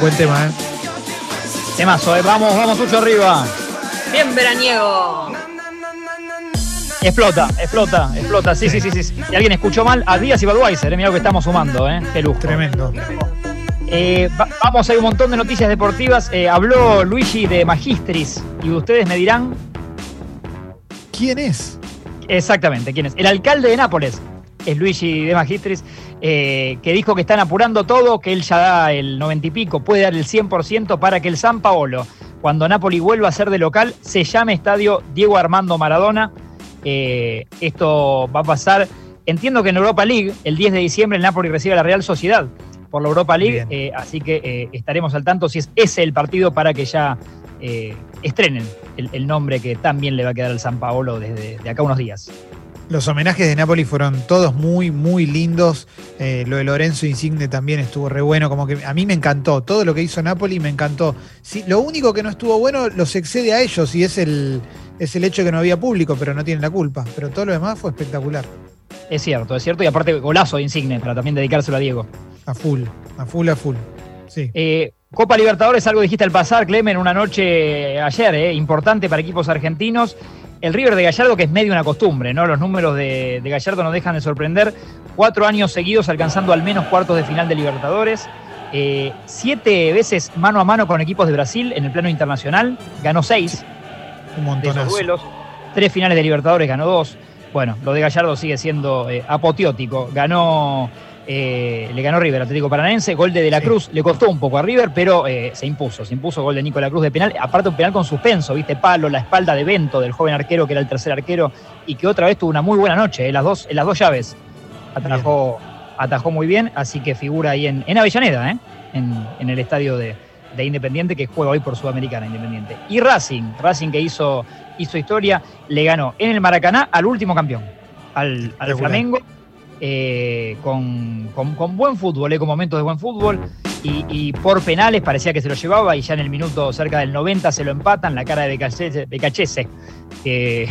Buen tema, ¿eh? Temazo, ¿eh? Vamos, vamos, mucho arriba. Bien veraniego. Explota, explota, explota. Sí, sí, sí, sí. Si alguien escuchó mal, a Díaz y Budweiser, eh, mira lo que estamos sumando, ¿eh? Qué lujo. Tremendo. Eh, va- vamos, hay un montón de noticias deportivas. Eh, habló Luigi de Magistris y ustedes me dirán ¿Quién es? exactamente quién es. El alcalde de Nápoles es Luigi de Magistris, eh, que dijo que están apurando todo, que él ya da el 90 y pico, puede dar el 100% para que el San Paolo, cuando Napoli vuelva a ser de local, se llame Estadio Diego Armando Maradona. Eh, esto va a pasar, entiendo que en Europa League, el 10 de diciembre el Napoli recibe a la Real Sociedad por la Europa League, eh, así que estaremos al tanto si es ese el partido para que ya estrenen el, el nombre que tan bien le va a quedar al San Paolo desde de acá unos días. Los homenajes de Napoli fueron todos muy, muy lindos. Eh, lo de Lorenzo Insigne también estuvo re bueno. Como que a mí me encantó. Todo lo que hizo Napoli me encantó. Sí, lo único que no estuvo bueno los excede a ellos y es el, es el hecho de que no había público, pero no tienen la culpa. Pero todo lo demás fue espectacular. Es cierto, es cierto. Y aparte, golazo de Insigne para también dedicárselo a Diego. A full, a full, a full. Sí. Eh, Copa Libertadores, algo dijiste al pasar, Clemen, una noche ayer, eh, importante para equipos argentinos. El River de Gallardo, que es medio una costumbre, ¿no? Los números de, de Gallardo no dejan de sorprender. Cuatro años seguidos alcanzando al menos cuartos de final de Libertadores. Eh, siete veces mano a mano con equipos de Brasil en el plano internacional. Ganó seis Un de esos duelos. Tres finales de Libertadores, ganó dos. Bueno, lo de Gallardo sigue siendo eh, apoteótico. Ganó, eh, le ganó River, Atlético Paranaense, gol de De la Sí. Cruz, le costó un poco a River, pero eh, se impuso, se impuso gol de Nico de la Cruz de penal, aparte un penal con suspenso, viste, palo, la espalda de Bento, del joven arquero que era el tercer arquero, y que otra vez tuvo una muy buena noche, eh, las, dos, en las dos llaves. Atajó, atajó muy bien, así que figura ahí en, en Avellaneda, ¿eh? en, en el estadio de, de Independiente, que juega hoy por Sudamericana Independiente. Y Racing, Racing que hizo, hizo historia, le ganó en el Maracaná al último campeón, al, al. Flamengo, eh, con, con- con buen fútbol, eh, con momentos de buen fútbol. Y, y por penales parecía que se lo llevaba y ya en el minuto cerca del 90 se lo empatan, la cara de Becachese, Becachese, que,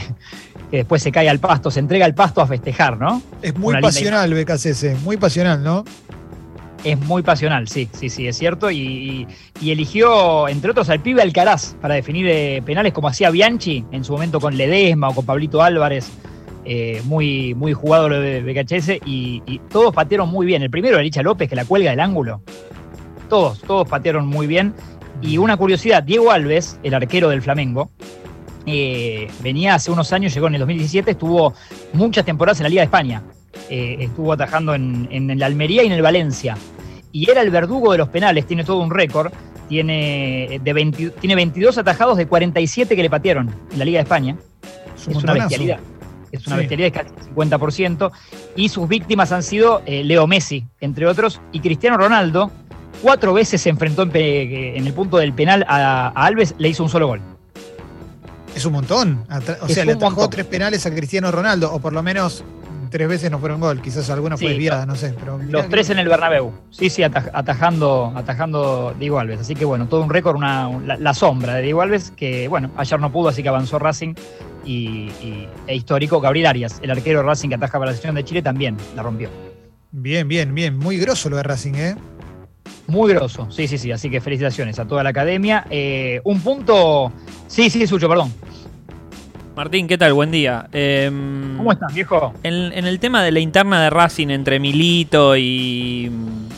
que después se cae al pasto, se entrega al pasto a festejar, ¿no? Es muy Una linda pasional, BKCS. Muy pasional, ¿no? Es muy pasional, sí, sí, sí, es cierto. Y, y- y eligió, entre otros, al pibe Alcaraz para definir eh, penales como hacía Bianchi en su momento con Ledesma o con Pablito Álvarez. Eh, muy, muy jugado lo de Becachese y, y todos patearon muy bien. El primero, Licha López, que la cuelga del ángulo. Todos, todos patearon muy bien. Y una curiosidad, Diego Alves, el arquero del Flamengo, eh, venía hace unos años, llegó en el 2017, estuvo muchas temporadas en la Liga de España. Eh, estuvo atajando en, en el Almería y en el Valencia. Y era el verdugo de los penales, tiene todo un récord. Tiene, de 20 tiene 22 atajados de 47 que le patearon en la Liga de España. Es un Es una montonazo. Es una Sí. bestialidad, es casi el 50%. Y sus víctimas han sido eh, Leo Messi, entre otros, y Cristiano Ronaldo. Cuatro veces se enfrentó en, el punto del penal a, a Alves, le hizo un solo gol. Es un montón. Atra- O Es sea, le atajó montón. tres penales a Cristiano Ronaldo, o por lo menos tres veces no fueron gol. Quizás alguna fue Sí, desviada, no sé. Pero Los que- tres en el Bernabéu. Sí, sí, ataj- atajando, atajando Diego Alves. Así que bueno, todo un récord, una, la, la sombra de Diego Alves, que bueno, ayer no pudo, así que avanzó Racing. Y, y- e histórico, Gabriel Arias, el arquero de Racing que ataja para la selección de Chile, también la rompió. Bien, bien, bien. Muy grosso lo de Racing, ¿eh? Muy grosso, sí, sí, sí. Así que felicitaciones a toda la academia. Eh, un punto. Sí, sí, Sucho, perdón. Martín, ¿qué tal? Buen día. Em, ¿Cómo estás, viejo? En, en el tema de la interna de Racing entre Milito y,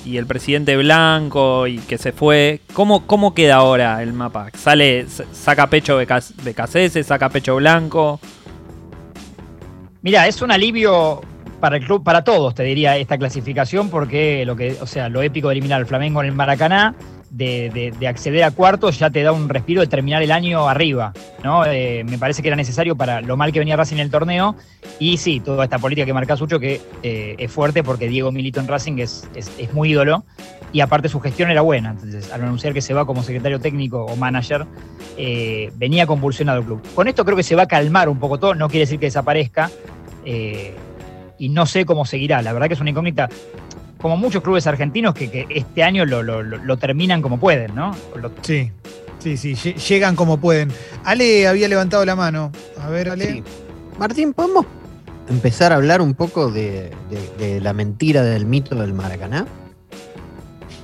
y el presidente Blanco y que se fue, ¿cómo, cómo queda ahora el mapa? ¿Sale, saca pecho BKC, saca pecho Blanco? Mira, es un alivio para el club, para todos, te diría, esta clasificación, porque lo que, o sea, lo épico de eliminar al Flamengo en el Maracaná, de, de- de acceder a cuartos, ya te da un respiro de terminar el año arriba. ¿no? Eh, me parece que era necesario para lo mal que venía Racing en el torneo. Y sí, toda esta política que marca Sucho, que eh, es fuerte porque Diego Milito en Racing es, es- muy ídolo. Y aparte su gestión era buena. Entonces, al anunciar que se va como secretario técnico o manager, eh, venía convulsionado el club. Con esto creo que se va a calmar un poco todo. No quiere decir que desaparezca. y no sé cómo seguirá. La verdad que es una incógnita. Como muchos clubes argentinos que, que este año lo, lo- lo- lo terminan como pueden, ¿no? Lo- Sí, sí, sí. lle- Llegan como pueden. Ale había levantado la mano. A ver, Ale. Sí. Martín, ¿podemos empezar a hablar un poco de, de- de la mentira del mito del Maracaná?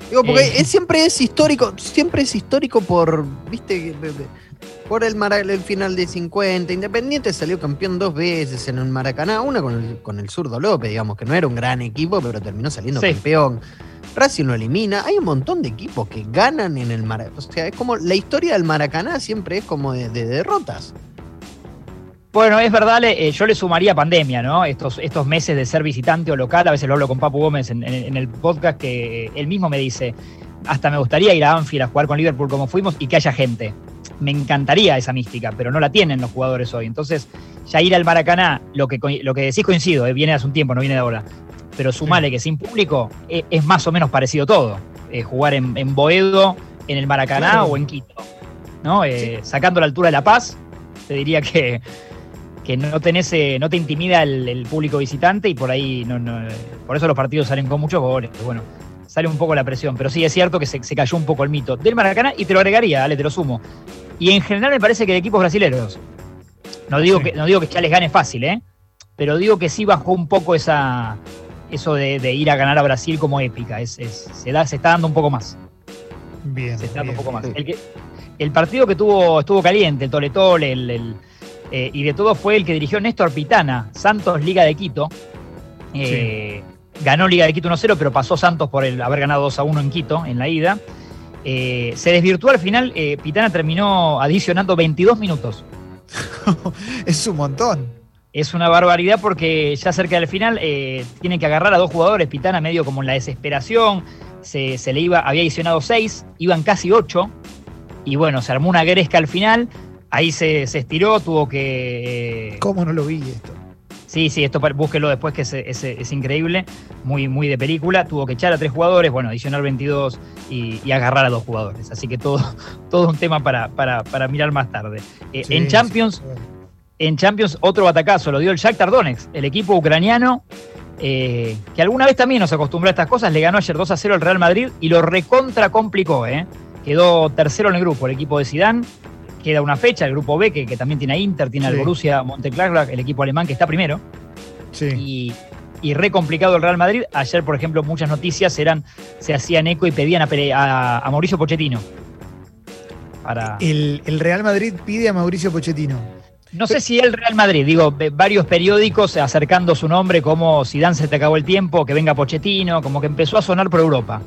Digo, porque Eh. es- siempre es histórico, siempre es histórico por, viste, por el, Mara- el final de 50. Independiente salió campeón dos veces en el Maracaná, una con el, con el zurdo López, digamos, que no era un gran equipo, pero terminó saliendo Sí. campeón. Racing lo elimina. Hay un montón de equipos que ganan en el Maracaná. O sea, es como la historia del Maracaná siempre es como de, de derrotas. Bueno, es verdad, eh, yo le sumaría pandemia, ¿no? Estos, estos meses de ser visitante o local, a veces lo hablo con Papu Gómez en, en- en el podcast, que él mismo me dice, hasta me gustaría ir a Anfield a jugar con Liverpool como fuimos y que haya gente. Me encantaría esa mística, pero no la tienen los jugadores hoy. Entonces, ya ir al Maracaná, lo que, lo que decís coincido, eh, viene hace un tiempo, no viene de ahora. Pero sumale que sin público eh, es más o menos parecido todo. Eh, jugar en, en Boedo, en el Maracaná Claro. o en Quito. ¿no? Eh, Sacando la altura de La Paz, te diría que, que no tenés, no te intimida el, el público visitante y por ahí no, no, por eso los partidos salen con muchos goles. Bueno, sale un poco la presión, pero sí es cierto que se, se cayó un poco el mito del Maracaná y te lo agregaría, dale, te lo sumo. Y en general me parece que de equipos brasileños. No digo, Sí. que, no digo que ya les gane fácil, ¿eh? Pero digo que sí bajó un poco esa eso de, de ir a ganar a Brasil como épica. Es, es- se, da, se está dando un poco más. Bien. Se está dando un poco más. sí. El, que- el partido que tuvo estuvo caliente, el Tole Tole, el, el, eh, y de todo fue el que dirigió Néstor Pitana, Santos Liga de Quito. Eh, Ganó Liga de Quito 1-0, pero pasó Santos por el haber ganado 2-1 en Quito en la ida. Eh, se desvirtuó al final, eh, Pitana terminó adicionando 22 minutos. Es un montón. Es una barbaridad porque ya cerca del final eh, tienen que agarrar a dos jugadores, Pitana medio como en la desesperación, se, se le iba, había adicionado seis, iban casi ocho, y bueno, se armó una gresca al final, ahí se, se estiró, tuvo que... eh, ¿Cómo no lo vi esto? Sí, sí, esto búsquelo después que es, es- es increíble, muy, muy de película. Tuvo que echar a tres jugadores, bueno, adicionar 22 y, y agarrar a dos jugadores. Así que todo, todo un tema para, para, para mirar más tarde. Eh, Sí, en Champions, sí, en Champions otro batacazo lo dio el Shakhtar Donetsk, el equipo ucraniano eh, que alguna vez también nos acostumbró a estas cosas, le ganó ayer 2 a 0 al Real Madrid y lo recontra complicó, ¿eh? Quedó tercero en el grupo, el equipo de Sidán. Queda una fecha, el grupo B, que, que también tiene a Inter, tiene al Sí. Borussia Mönchengladbach, el equipo alemán que está primero Sí. y, y re complicado el Real Madrid. Ayer, por ejemplo, muchas noticias eran, se hacían eco y pedían a, Pere- a- a Mauricio Pochettino. Para, El, el Real Madrid pide a Mauricio Pochettino. no sé si el Real Madrid, digo, varios periódicos acercando su nombre como Zidane se te acabó el tiempo, que venga Pochettino, como que empezó a sonar por Europa.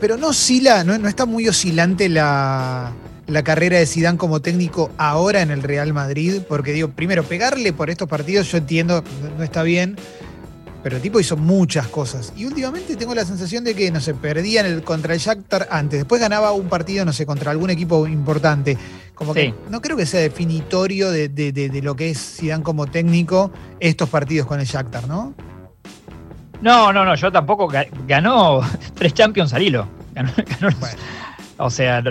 Pero no oscila, no, no está muy oscilante la, la carrera de Zidane como técnico ahora en el Real Madrid, porque digo, primero, pegarle por estos partidos, yo entiendo, no, no está bien, pero el tipo hizo muchas cosas. Y últimamente tengo la sensación de que, no sé, perdían el, contra el Shakhtar antes, después ganaba un partido, no sé, contra algún equipo importante. Como que no creo que sea definitorio de, de- de- de lo que es Zidane como técnico estos partidos con el Shakhtar, ¿no? No, no, no, yo tampoco ga- ganó tres Champions al hilo. Ganó- ganó- Bueno. O sea,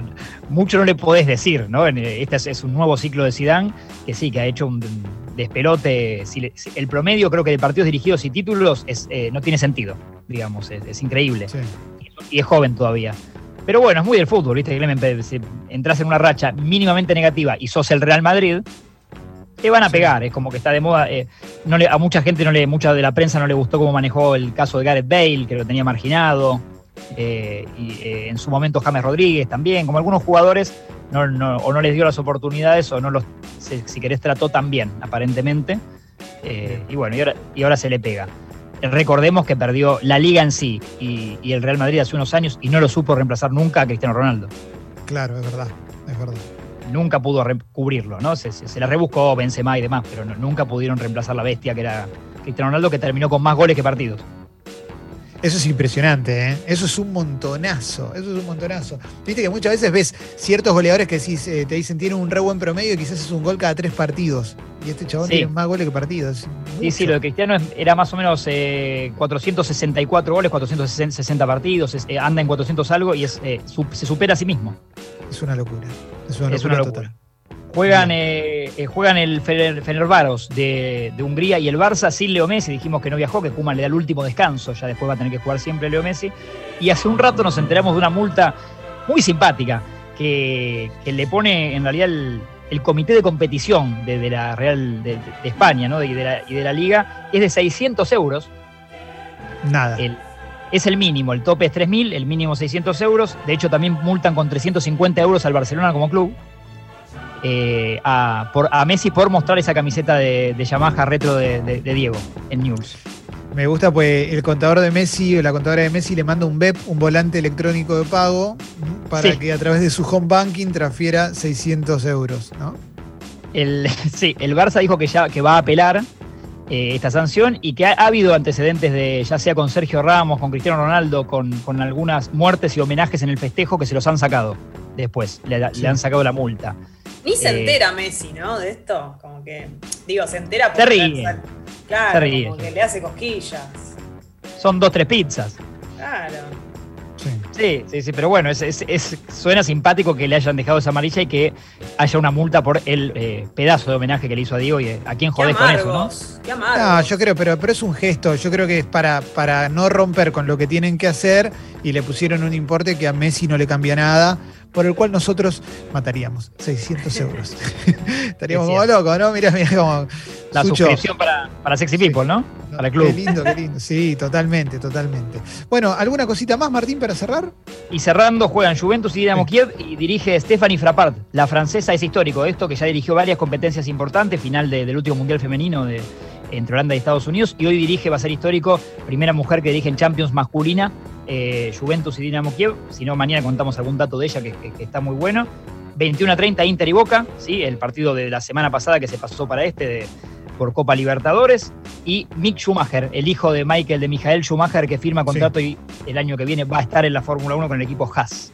mucho no le podés decir, ¿no? Eh, Este es, un nuevo ciclo de Zidane que sí, que ha hecho un despelote. El promedio, creo que de partidos dirigidos y títulos es, eh, no tiene sentido, digamos, es, es increíble. Sí. Y es joven todavía. Pero bueno, es muy del fútbol, ¿viste? Clemen? Pe- Si entras en una racha mínimamente negativa y sos el Real Madrid, te van a pegar. Es como que está de moda. eh, no le- a mucha gente, no le, mucha de la prensa no le gustó cómo manejó el caso de Gareth Bale, que lo tenía marginado. Eh, y eh, en su momento James Rodríguez también. Como algunos jugadores no, no- o no les dio las oportunidades o no los, si, si querés, trató tan bien, aparentemente. Eh, y bueno, y ahora, y ahora se le pega. Recordemos que perdió la liga en sí y, y el Real Madrid hace unos años y no lo supo reemplazar nunca a Cristiano Ronaldo. Claro, es verdad, es verdad. Nunca pudo cubrirlo, ¿no? Se, se- se la rebuscó Benzema y demás, pero no- nunca pudieron reemplazar la bestia que era Cristiano Ronaldo, que terminó con más goles que partidos. Eso es impresionante, ¿eh? Eso es un montonazo, eso es un montonazo. Viste que muchas veces ves ciertos goleadores que decís, eh, te dicen tienen un re buen promedio y quizás es un gol cada tres partidos. Y este chabón Sí. tiene más goles que partidos. Sí, sí, lo de Cristiano era más o menos eh, 464 goles, 460 partidos, es- eh, anda en 400 algo y es, eh, su- se supera a sí mismo. Es una locura. Es una locura, Es una locura. total. Juegan, eh, juegan el Fener- Fenerbahce de, de Hungría y el Barça sin Leo Messi. Dijimos que no viajó, que Kuman le da el último descanso. Ya después va a tener que jugar siempre Leo Messi. Y hace un rato nos enteramos de una multa muy simpática que, que le pone en realidad el, el comité de competición de, de la Real de, de España ¿no? y, de la, y de la Liga. Es de 600 euros Nada. el, Es el mínimo, el tope es 3.000, el mínimo 600 euros. De hecho, también multan con 350 euros al Barcelona como club. Eh, a, por- a Messi por mostrar esa camiseta de, de Yamaha retro de, de- de Diego en News. Me gusta pues el contador de Messi o la contadora de Messi le manda un BEP, un volante electrónico de pago, para Sí. que a través de su home banking transfiera 600 euros, ¿no? El, sí, el Barça dijo que ya que va a apelar eh, esta sanción y que ha, ha habido antecedentes de, ya sea con Sergio Ramos, con Cristiano Ronaldo, con, con algunas muertes y homenajes en el festejo que se los han sacado después, le, Sí. le han sacado la multa. Ni se Eh. entera Messi, ¿no? De esto. Como que. Digo, se entera Se ríe. Claro, Se ríe. como que le hace cosquillas. Son dos, tres pizzas. Claro. Sí. Sí, sí, sí, pero bueno, es, es- es- suena simpático que le hayan dejado esa amarilla y que haya una multa por el eh, pedazo de homenaje que le hizo a Diego y eh, a quién Qué jodés con eso, ¿no? Qué. No, yo creo, pero, pero es un gesto. Yo creo que es para, para no romper con lo que tienen que hacer y le pusieron un importe que a Messi no le cambia nada, por el cual nosotros mataríamos 600 euros. Estaríamos Es como locos, ¿no? Mirá, mirá como. La Sucho. suscripción para, para Sexy People, ¿no? No, Para el club. Qué lindo, qué lindo. Sí, totalmente, totalmente. Bueno, ¿alguna cosita más, Martín, para cerrar? Y cerrando, juegan Juventus y Dinamo Kiev y dirige Stephanie Frappart. La francesa es histórico esto, que ya dirigió varias competencias importantes, final de- del último Mundial Femenino de, entre Holanda y Estados Unidos, y hoy dirige, va a ser histórico, primera mujer que dirige en Champions masculina, eh, Juventus y Dinamo Kiev. Si no, mañana contamos algún dato de ella que, que- que está muy bueno. 21 a 30 Inter y Boca, ¿sí? el partido de la semana pasada que se pasó para este de- por Copa Libertadores. Y Mick Schumacher, el hijo de Michael, de Michael Schumacher, que firma contrato y el año que viene va a estar en la Fórmula 1 con el equipo Haas.